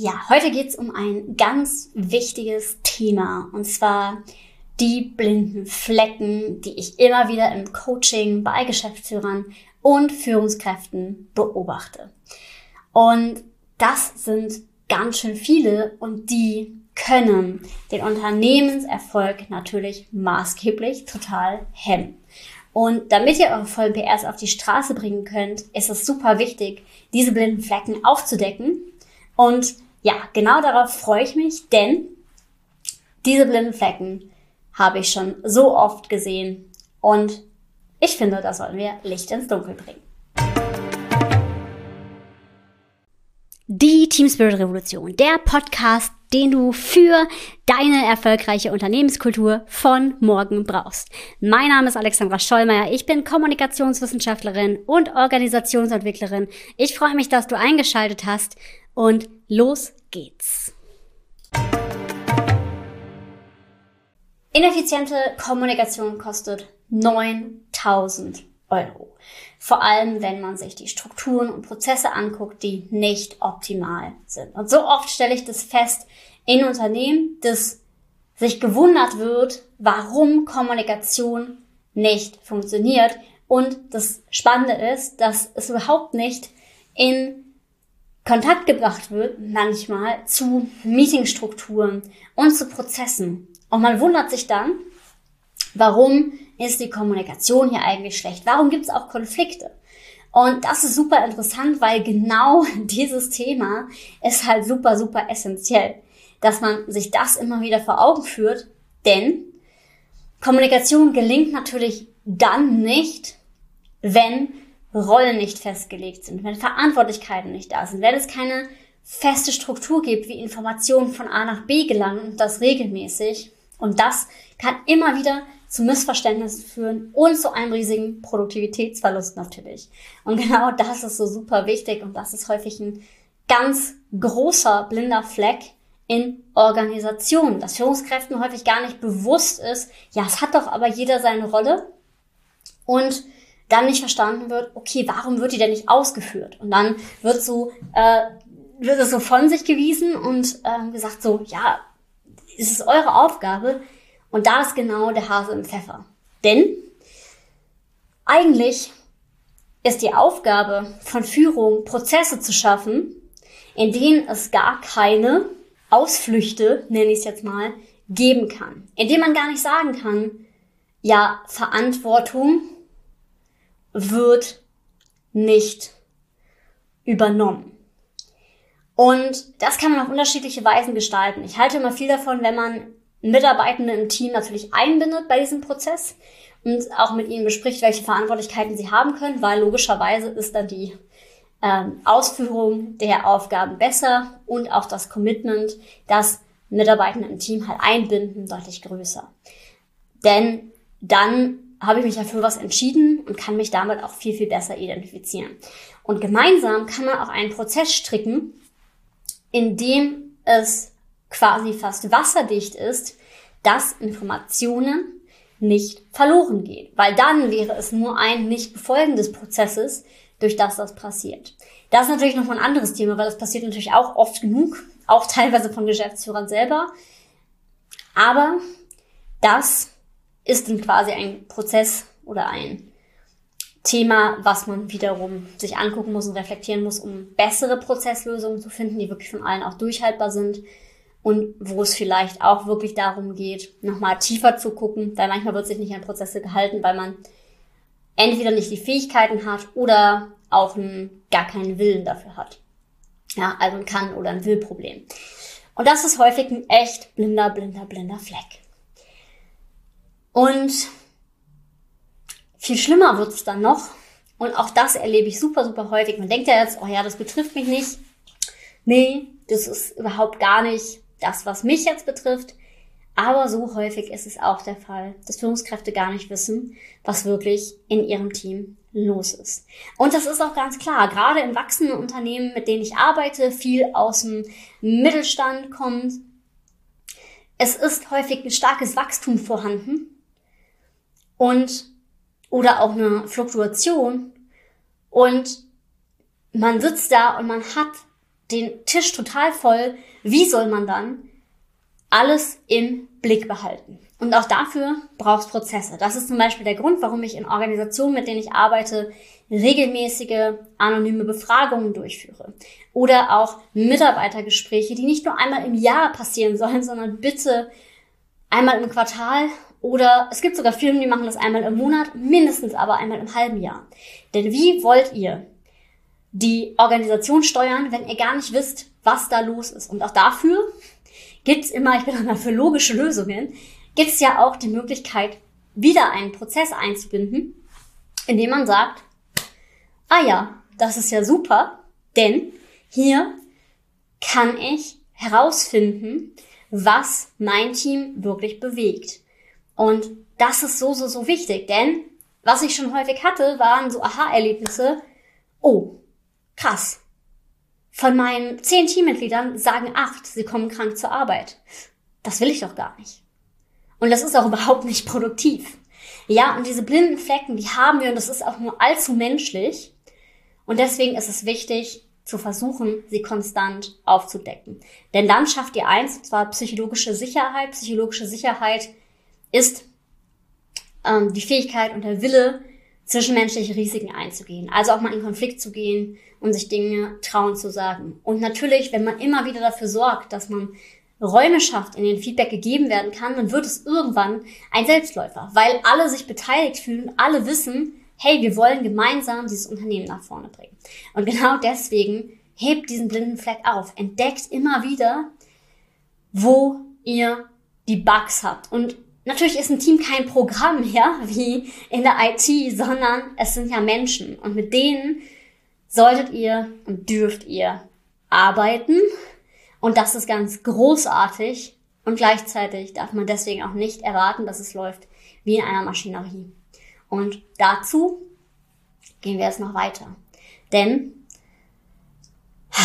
Ja, heute geht's um ein ganz wichtiges Thema und zwar die blinden Flecken, die ich immer wieder im Coaching bei Geschäftsführern und Führungskräften beobachte. Und das sind ganz schön viele und die können den Unternehmenserfolg natürlich maßgeblich total hemmen. Und damit ihr eure vollen PRs auf die Straße bringen könnt, ist es super wichtig, diese blinden Flecken aufzudecken und ja, genau darauf freue ich mich, denn diese blinden Flecken habe ich schon so oft gesehen und ich finde, da sollten wir Licht ins Dunkel bringen. Die Team Spirit Revolution, der Podcast, den du für deine erfolgreiche Unternehmenskultur von morgen brauchst. Mein Name ist Alexandra Schollmeier, ich bin Kommunikationswissenschaftlerin und Organisationsentwicklerin. Ich freue mich, dass du eingeschaltet hast und los geht's. Ineffiziente Kommunikation kostet 9000 Euro. Vor allem, wenn man sich die Strukturen und Prozesse anguckt, die nicht optimal sind. Und so oft stelle ich das fest in Unternehmen, dass sich gewundert wird, warum Kommunikation nicht funktioniert. Und das Spannende ist, dass es überhaupt nicht in Kontakt gebracht wird, manchmal zu Meetingstrukturen und zu Prozessen. Und man wundert sich dann, warum ist die Kommunikation hier eigentlich schlecht? Warum gibt es auch Konflikte? Und das ist super interessant, weil genau dieses Thema ist halt super, super essentiell, dass man sich das immer wieder vor Augen führt, denn Kommunikation gelingt natürlich dann nicht, wenn Rollen nicht festgelegt sind, wenn Verantwortlichkeiten nicht da sind, wenn es keine feste Struktur gibt, wie Informationen von A nach B gelangen und das regelmäßig. Und das kann immer wieder zu Missverständnissen führen und zu einem riesigen Produktivitätsverlust natürlich. Und genau das ist so super wichtig und das ist häufig ein ganz großer blinder Fleck in Organisationen, dass Führungskräften häufig gar nicht bewusst ist, ja, es hat doch aber jeder seine Rolle und dann nicht verstanden wird, okay, warum wird die denn nicht ausgeführt? Und dann wird so, äh, wird es so von sich gewiesen und äh, gesagt so, ja, es ist eure Aufgabe. Und da ist genau der Hase im Pfeffer. Denn eigentlich ist die Aufgabe von Führung, Prozesse zu schaffen, in denen es gar keine Ausflüchte, nenne ich es jetzt mal, geben kann. In denen man gar nicht sagen kann, ja, Verantwortung wird nicht übernommen. Und das kann man auf unterschiedliche Weisen gestalten. Ich halte immer viel davon, wenn man Mitarbeitende im Team natürlich einbindet bei diesem Prozess und auch mit ihnen bespricht, welche Verantwortlichkeiten sie haben können, weil logischerweise ist dann die ähm, Ausführung der Aufgaben besser und auch das Commitment, das Mitarbeitende im Team halt einbinden, deutlich größer. Denn dann habe ich mich ja für was entschieden und kann mich damit auch viel, viel besser identifizieren. Und gemeinsam kann man auch einen Prozess stricken, in dem es quasi fast wasserdicht ist, dass Informationen nicht verloren gehen. Weil dann wäre es nur ein Nicht-Befolgen des Prozesses, durch das das passiert. Das ist natürlich noch ein anderes Thema, weil das passiert natürlich auch oft genug, auch teilweise von Geschäftsführern selber. Aber das ist dann quasi ein Prozess oder ein Thema, was man wiederum sich angucken muss und reflektieren muss, um bessere Prozesslösungen zu finden, die wirklich von allen auch durchhaltbar sind und wo es vielleicht auch wirklich darum geht, nochmal tiefer zu gucken, weil manchmal wird sich nicht an Prozesse gehalten, weil man entweder nicht die Fähigkeiten hat oder auch einen, gar keinen Willen dafür hat. Ja, also ein Kann- oder ein Willproblem. Und das ist häufig ein echt blinder, blinder, blinder Fleck. Und viel schlimmer wird es dann noch. Und auch das erlebe ich super, super häufig. Man denkt ja jetzt, oh ja, das betrifft mich nicht. Nee, das ist überhaupt gar nicht das, was mich jetzt betrifft. Aber so häufig ist es auch der Fall, dass Führungskräfte gar nicht wissen, was wirklich in ihrem Team los ist. Und das ist auch ganz klar, gerade in wachsenden Unternehmen, mit denen ich arbeite, viel aus dem Mittelstand kommt. Es ist häufig ein starkes Wachstum vorhanden und oder auch eine Fluktuation und man sitzt da und man hat den Tisch total voll. Wie soll man dann alles im Blick behalten? Und auch dafür braucht es Prozesse. Das ist zum Beispiel der Grund, warum ich in Organisationen, mit denen ich arbeite, regelmäßige anonyme Befragungen durchführe. Oder auch Mitarbeitergespräche, die nicht nur einmal im Jahr passieren sollen, sondern bitte einmal im Quartal oder es gibt sogar Firmen, die machen das einmal im Monat, mindestens aber einmal im halben Jahr. Denn wie wollt ihr die Organisation steuern, wenn ihr gar nicht wisst, was da los ist? Und auch dafür gibt's immer, ich bin immer für logische Lösungen, gibt's ja auch die Möglichkeit, wieder einen Prozess einzubinden, indem man sagt, ah ja, das ist ja super, denn hier kann ich herausfinden, was mein Team wirklich bewegt. Und das ist so, so, so wichtig, denn was ich schon häufig hatte, waren so Aha-Erlebnisse. Oh, krass. Von meinen zehn Teammitgliedern sagen acht, sie kommen krank zur Arbeit. Das will ich doch gar nicht. Und das ist auch überhaupt nicht produktiv. Ja, und diese blinden Flecken, die haben wir und das ist auch nur allzu menschlich. Und deswegen ist es wichtig, zu versuchen, sie konstant aufzudecken. Denn dann schafft ihr eins, und zwar psychologische Sicherheit. Psychologische Sicherheit ist ähm, die Fähigkeit und der Wille, zwischenmenschliche Risiken einzugehen. Also auch mal in Konflikt zu gehen und sich Dinge trauen zu sagen. Und natürlich, wenn man immer wieder dafür sorgt, dass man Räume schafft, in denen Feedback gegeben werden kann, dann wird es irgendwann ein Selbstläufer, weil alle sich beteiligt fühlen, alle wissen, hey, wir wollen gemeinsam dieses Unternehmen nach vorne bringen. Und genau deswegen hebt diesen blinden Fleck auf, entdeckt immer wieder, wo ihr die Bugs habt. Und natürlich ist ein Team kein Programm, ja, wie in der IT, sondern es sind ja Menschen. Und mit denen solltet ihr und dürft ihr arbeiten. Und das ist ganz großartig. Und gleichzeitig darf man deswegen auch nicht erwarten, dass es läuft wie in einer Maschinerie. Und dazu gehen wir jetzt noch weiter. Denn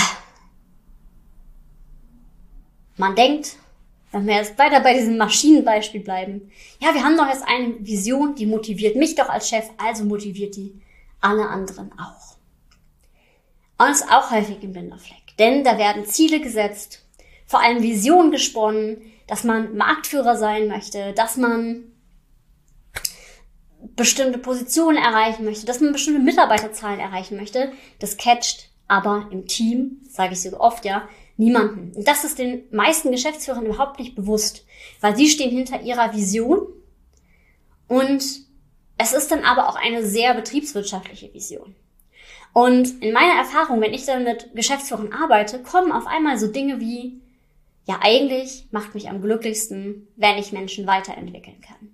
man denkt, wenn wir jetzt weiter bei diesem Maschinenbeispiel bleiben, ja, wir haben doch jetzt eine Vision, die motiviert mich doch als Chef, also motiviert die alle anderen auch. Und ist auch häufig ein Binderfleck, denn da werden Ziele gesetzt, vor allem Visionen gesponnen, dass man Marktführer sein möchte, dass man bestimmte Positionen erreichen möchte, dass man bestimmte Mitarbeiterzahlen erreichen möchte, das catcht aber im Team, sage ich so oft, ja, niemanden. Und das ist den meisten Geschäftsführern überhaupt nicht bewusst, weil sie stehen hinter ihrer Vision und es ist dann aber auch eine sehr betriebswirtschaftliche Vision. Und in meiner Erfahrung, wenn ich dann mit Geschäftsführern arbeite, kommen auf einmal so Dinge wie, ja, eigentlich macht mich am glücklichsten, wenn ich Menschen weiterentwickeln kann.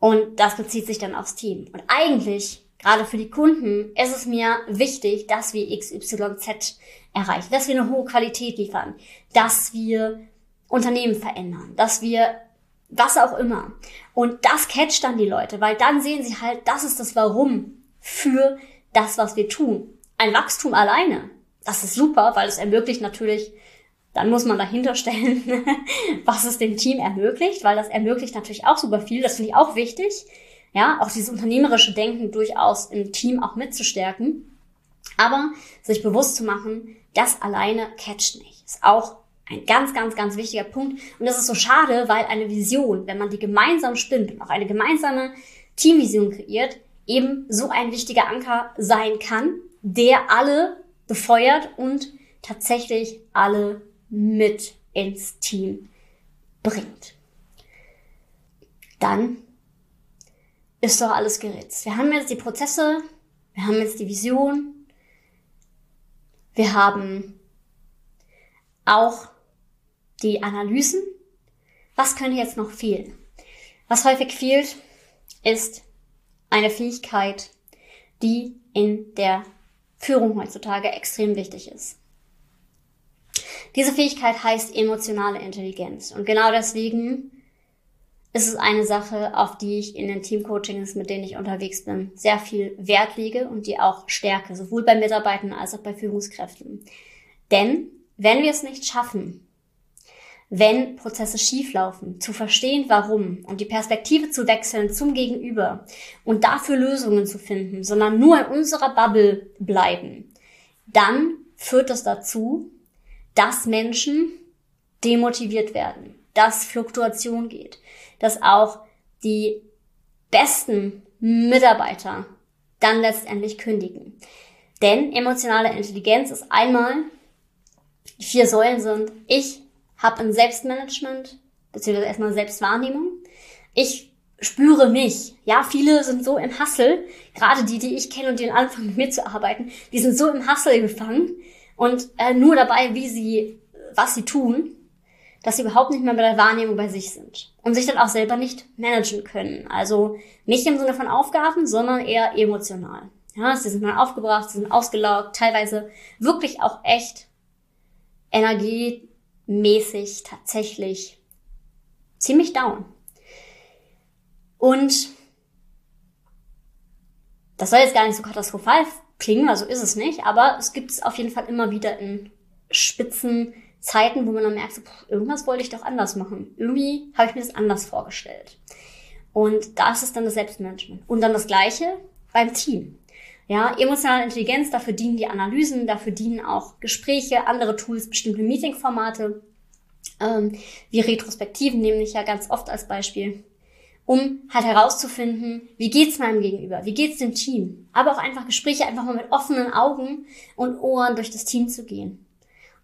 Und das bezieht sich dann aufs Team. Und eigentlich, gerade für die Kunden, ist es mir wichtig, dass wir XYZ erreichen, dass wir eine hohe Qualität liefern, dass wir Unternehmen verändern, dass wir was auch immer. Und das catcht dann die Leute, weil dann sehen sie halt, das ist das Warum für das, was wir tun. Ein Wachstum alleine, das ist super, weil es ermöglicht natürlich dann muss man dahinter stellen, was es dem Team ermöglicht, weil das ermöglicht natürlich auch super viel. Das finde ich auch wichtig. Ja, auch dieses unternehmerische Denken durchaus im Team auch mitzustärken. Aber sich bewusst zu machen, das alleine catcht nicht. Ist auch ein ganz, ganz, ganz wichtiger Punkt. Und das ist so schade, weil eine Vision, wenn man die gemeinsam spinnt und auch eine gemeinsame Teamvision kreiert, eben so ein wichtiger Anker sein kann, der alle befeuert und tatsächlich alle mit ins Team bringt. Dann ist doch alles geritzt. Wir haben jetzt die Prozesse, wir haben jetzt die Vision, wir haben auch die Analysen. Was könnte jetzt noch fehlen? Was häufig fehlt, ist eine Fähigkeit, die in der Führung heutzutage extrem wichtig ist. Diese Fähigkeit heißt emotionale Intelligenz. Und genau deswegen ist es eine Sache, auf die ich in den Teamcoachings, mit denen ich unterwegs bin, sehr viel Wert lege und die auch stärke, sowohl bei Mitarbeitern als auch bei Führungskräften. Denn wenn wir es nicht schaffen, wenn Prozesse schieflaufen, zu verstehen, warum und die Perspektive zu wechseln zum Gegenüber und dafür Lösungen zu finden, sondern nur in unserer Bubble bleiben, dann führt das dazu, dass Menschen demotiviert werden, dass Fluktuation geht, dass auch die besten Mitarbeiter dann letztendlich kündigen. Denn emotionale Intelligenz ist einmal, die vier Säulen sind, ich habe ein Selbstmanagement, beziehungsweise erstmal Selbstwahrnehmung. Ich spüre mich. Ja, viele sind so im Hassel, gerade die, die ich kenne und die anfangen mit mir zu arbeiten, die sind so im Hassel gefangen und äh, nur dabei, wie sie, was sie tun, dass sie überhaupt nicht mehr bei der Wahrnehmung bei sich sind und sich dann auch selber nicht managen können. Also nicht im Sinne von Aufgaben, sondern eher emotional. Ja, sie sind mal aufgebracht, sie sind ausgelaugt, teilweise wirklich auch echt energiemäßig tatsächlich ziemlich down. Und das soll jetzt gar nicht so katastrophal klingen, also ist es nicht, aber es gibt es auf jeden Fall immer wieder in spitzen Zeiten, wo man dann merkt, so, irgendwas wollte ich doch anders machen. Irgendwie habe ich mir das anders vorgestellt. Und das ist dann das Selbstmanagement. Und dann das Gleiche beim Team. Ja, emotionale Intelligenz, dafür dienen die Analysen, dafür dienen auch Gespräche, andere Tools, bestimmte Meetingformate, ähm, wie Retrospektiven nämlich ja ganz oft als Beispiel, um halt herauszufinden, wie geht's meinem Gegenüber, wie geht's dem Team, aber auch einfach Gespräche einfach mal mit offenen Augen und Ohren durch das Team zu gehen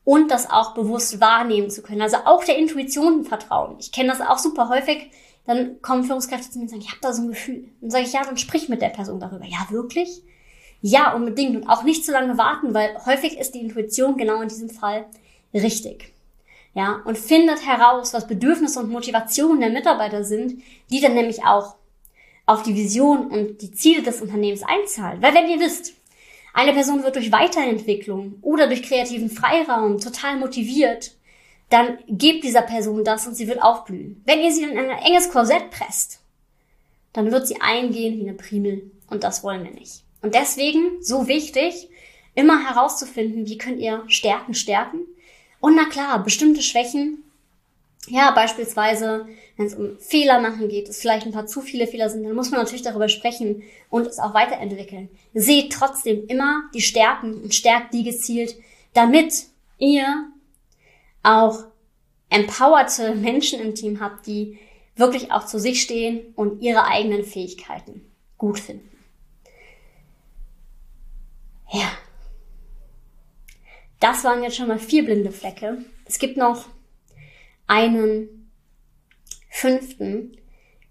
und das auch bewusst wahrnehmen zu können. Also auch der Intuition vertrauen. Ich kenne das auch super häufig. Dann kommen Führungskräfte zu mir und sagen, ich habe da so ein Gefühl. Dann sage ich, ja, dann sprich mit der Person darüber. Ja, wirklich? Ja, unbedingt. Und auch nicht zu lange warten, weil häufig ist die Intuition genau in diesem Fall richtig. Ja, und findet heraus, was Bedürfnisse und Motivationen der Mitarbeiter sind, die dann nämlich auch auf die Vision und die Ziele des Unternehmens einzahlen. Weil wenn ihr wisst, eine Person wird durch Weiterentwicklung oder durch kreativen Freiraum total motiviert, dann gebt dieser Person das und sie wird aufblühen. Wenn ihr sie in ein enges Korsett presst, dann wird sie eingehen wie eine Primel und das wollen wir nicht. Und deswegen so wichtig, immer herauszufinden, wie könnt ihr Stärken stärken und na klar, bestimmte Schwächen ja, beispielsweise, wenn es um Fehler machen geht, es vielleicht ein paar zu viele Fehler sind, dann muss man natürlich darüber sprechen und es auch weiterentwickeln. Seht trotzdem immer die Stärken und stärkt die gezielt, damit ihr auch empowerte Menschen im Team habt, die wirklich auch zu sich stehen und ihre eigenen Fähigkeiten gut finden. Ja. Das waren jetzt schon mal vier blinde Flecke. Es gibt noch einen fünften,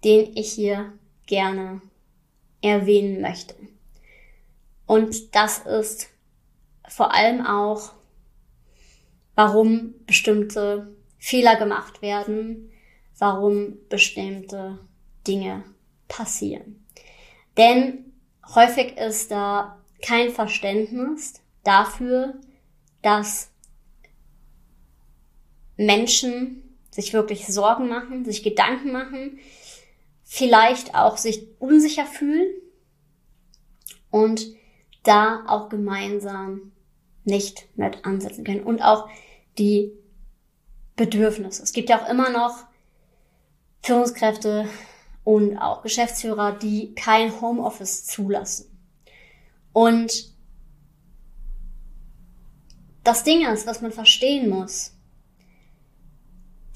den ich hier gerne erwähnen möchte. Und das ist vor allem auch, warum bestimmte Fehler gemacht werden, warum bestimmte Dinge passieren. Denn häufig ist da kein Verständnis dafür, dass Menschen sich wirklich Sorgen machen, sich Gedanken machen, vielleicht auch sich unsicher fühlen und da auch gemeinsam nicht mit ansetzen können. Und auch die Bedürfnisse. Es gibt ja auch immer noch Führungskräfte und auch Geschäftsführer, die kein Homeoffice zulassen. Und das Ding ist, was man verstehen muss,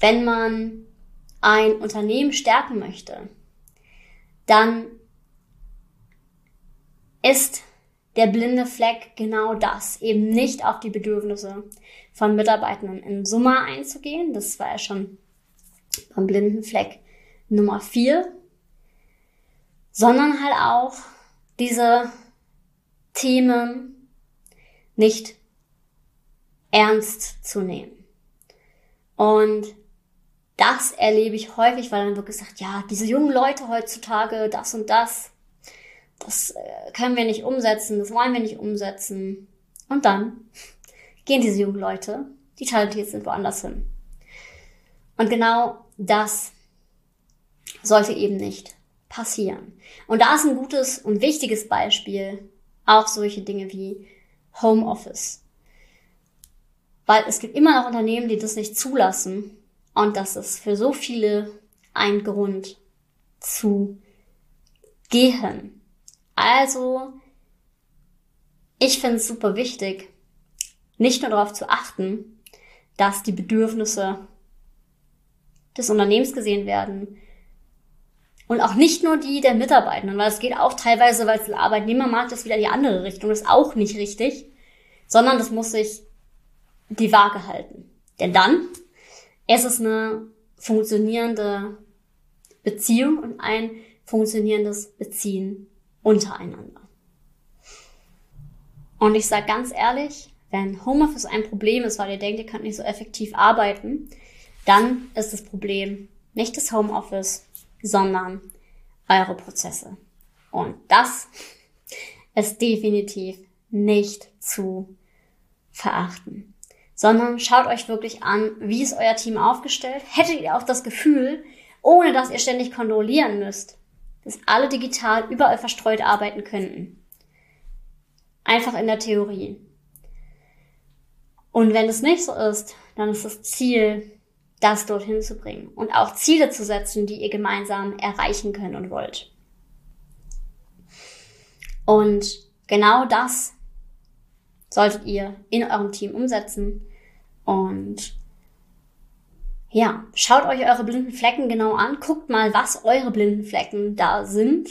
wenn man ein Unternehmen stärken möchte, dann ist der blinde Fleck genau das, eben nicht auf die Bedürfnisse von Mitarbeitenden in Summe einzugehen. Das war ja schon beim blinden Fleck Nummer vier, sondern halt auch diese Themen nicht ernst zu nehmen. Und das erlebe ich häufig, weil dann wird gesagt, ja, diese jungen Leute heutzutage, das und das, das äh, können wir nicht umsetzen, das wollen wir nicht umsetzen. Und dann gehen diese jungen Leute, die talentiert sind, woanders hin. Und genau das sollte eben nicht passieren. Und da ist ein gutes und wichtiges Beispiel auch solche Dinge wie Homeoffice. Weil es gibt immer noch Unternehmen, die das nicht zulassen und das ist für so viele ein Grund zu gehen. Also, ich finde es super wichtig, nicht nur darauf zu achten, dass die Bedürfnisse des Unternehmens gesehen werden und auch nicht nur die der Mitarbeitenden, weil es geht auch teilweise, weil es der Arbeitnehmermarkt ist, wieder die andere Richtung, das ist auch nicht richtig, sondern das muss sich die Waage halten. Denn dann ist es eine funktionierende Beziehung und ein funktionierendes Beziehen untereinander. Und ich sage ganz ehrlich, wenn Homeoffice ein Problem ist, weil ihr denkt, ihr könnt nicht so effektiv arbeiten, dann ist das Problem nicht das Homeoffice, sondern eure Prozesse. Und das ist definitiv nicht zu verachten, sondern schaut euch wirklich an, wie ist euer Team aufgestellt. Hättet ihr auch das Gefühl, ohne dass ihr ständig kontrollieren müsst, dass alle digital überall verstreut arbeiten könnten. Einfach in der Theorie. Und wenn es nicht so ist, dann ist das Ziel, das dorthin zu bringen und auch Ziele zu setzen, die ihr gemeinsam erreichen könnt und wollt. Und genau das solltet ihr in eurem Team umsetzen und ja, schaut euch eure blinden Flecken genau an, guckt mal, was eure blinden Flecken da sind.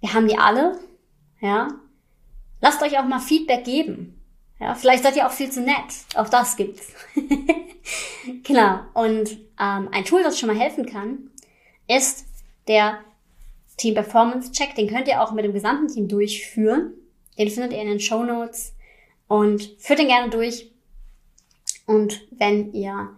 Wir haben die alle, ja. Lasst euch auch mal Feedback geben. Ja, vielleicht seid ihr auch viel zu nett. Auch das gibt's. genau. Und ähm, ein Tool, das schon mal helfen kann, ist der Team Performance Check. Den könnt ihr auch mit dem gesamten Team durchführen. Den findet ihr in den Show Notes und führt den gerne durch. Und wenn ihr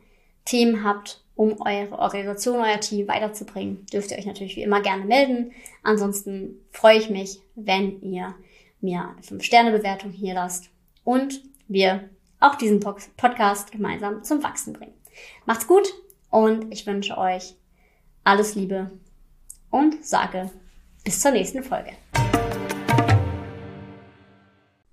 Themen habt, um eure Organisation, euer Team weiterzubringen, dürft ihr euch natürlich wie immer gerne melden. Ansonsten freue ich mich, wenn ihr mir eine 5-Sterne-Bewertung hier lasst und wir auch diesen Podcast gemeinsam zum Wachsen bringen. Macht's gut und ich wünsche euch alles Liebe und sage bis zur nächsten Folge.